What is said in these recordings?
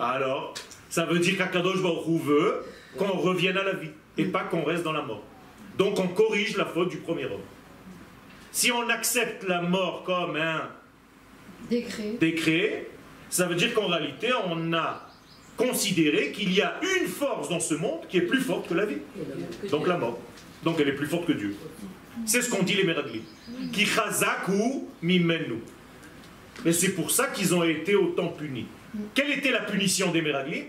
Alors, ça veut dire qu'Akadosh Baruch veut qu'on revienne à la vie et pas qu'on reste dans la mort. Donc on corrige la faute du premier homme. Si on accepte la mort comme un décret, décret ça veut dire qu'en réalité on a considéré qu'il y a une force dans ce monde qui est plus forte que la vie. Donc la mort. Donc elle est plus forte que Dieu. C'est ce qu'ont dit les Meraglim. Qui chazaku mimenu. Mais c'est pour ça qu'ils ont été autant punis. Quelle était la punition des Meraglim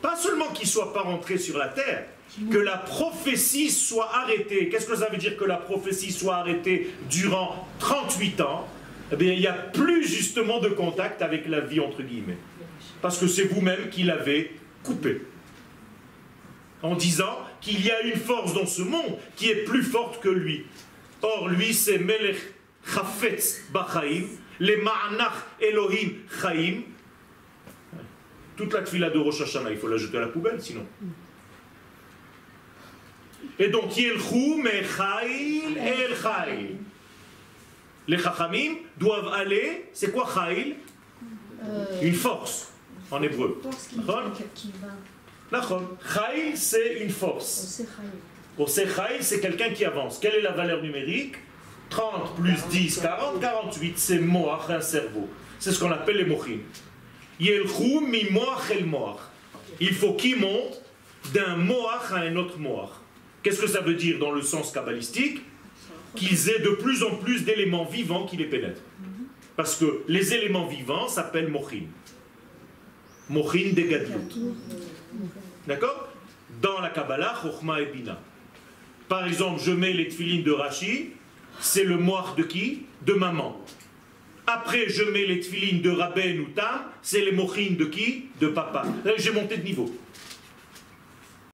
Pas seulement qu'ils ne soient pas rentrés sur la terre, que la prophétie soit arrêtée. Qu'est-ce que ça veut dire que la prophétie soit arrêtée durant 38 ans? Eh bien, il n'y a plus justement de contact avec la vie, entre guillemets. Parce que c'est vous-même qui l'avez coupé. En disant qu'il y a une force dans ce monde qui est plus forte que lui. Or, lui, c'est Melech Chafetz Bachaim, les Ma'anach Elohim Chaim. Toute la tfila de Rosh Hashanah, il faut la jeter à la poubelle sinon. Et donc, Yelchou Mechail El Chail. Les Chachamim doivent aller, c'est quoi Chail euh, Une force, en hébreu. Chail, c'est une force. Chail, c'est quelqu'un qui avance. Quelle est la valeur numérique? 30 plus 10, 40, 48, c'est moach, un cerveau. C'est ce qu'on appelle les mochim. Il faut qu'il monte d'un moach à un autre moach. Qu'est-ce que ça veut dire dans le sens kabbalistique Qu'ils aient de plus en plus d'éléments vivants qui les pénètrent. Parce que les éléments vivants s'appellent mochin. Mochin de gadlut. D'accord? Dans la Kabbalah, Chochma et Bina. Par exemple, je mets les tfilines de Rashi, c'est le moire de qui? De maman. Après, je mets les tfilines de Rabben ou c'est les mochines de qui? De papa. Là, j'ai monté de niveau.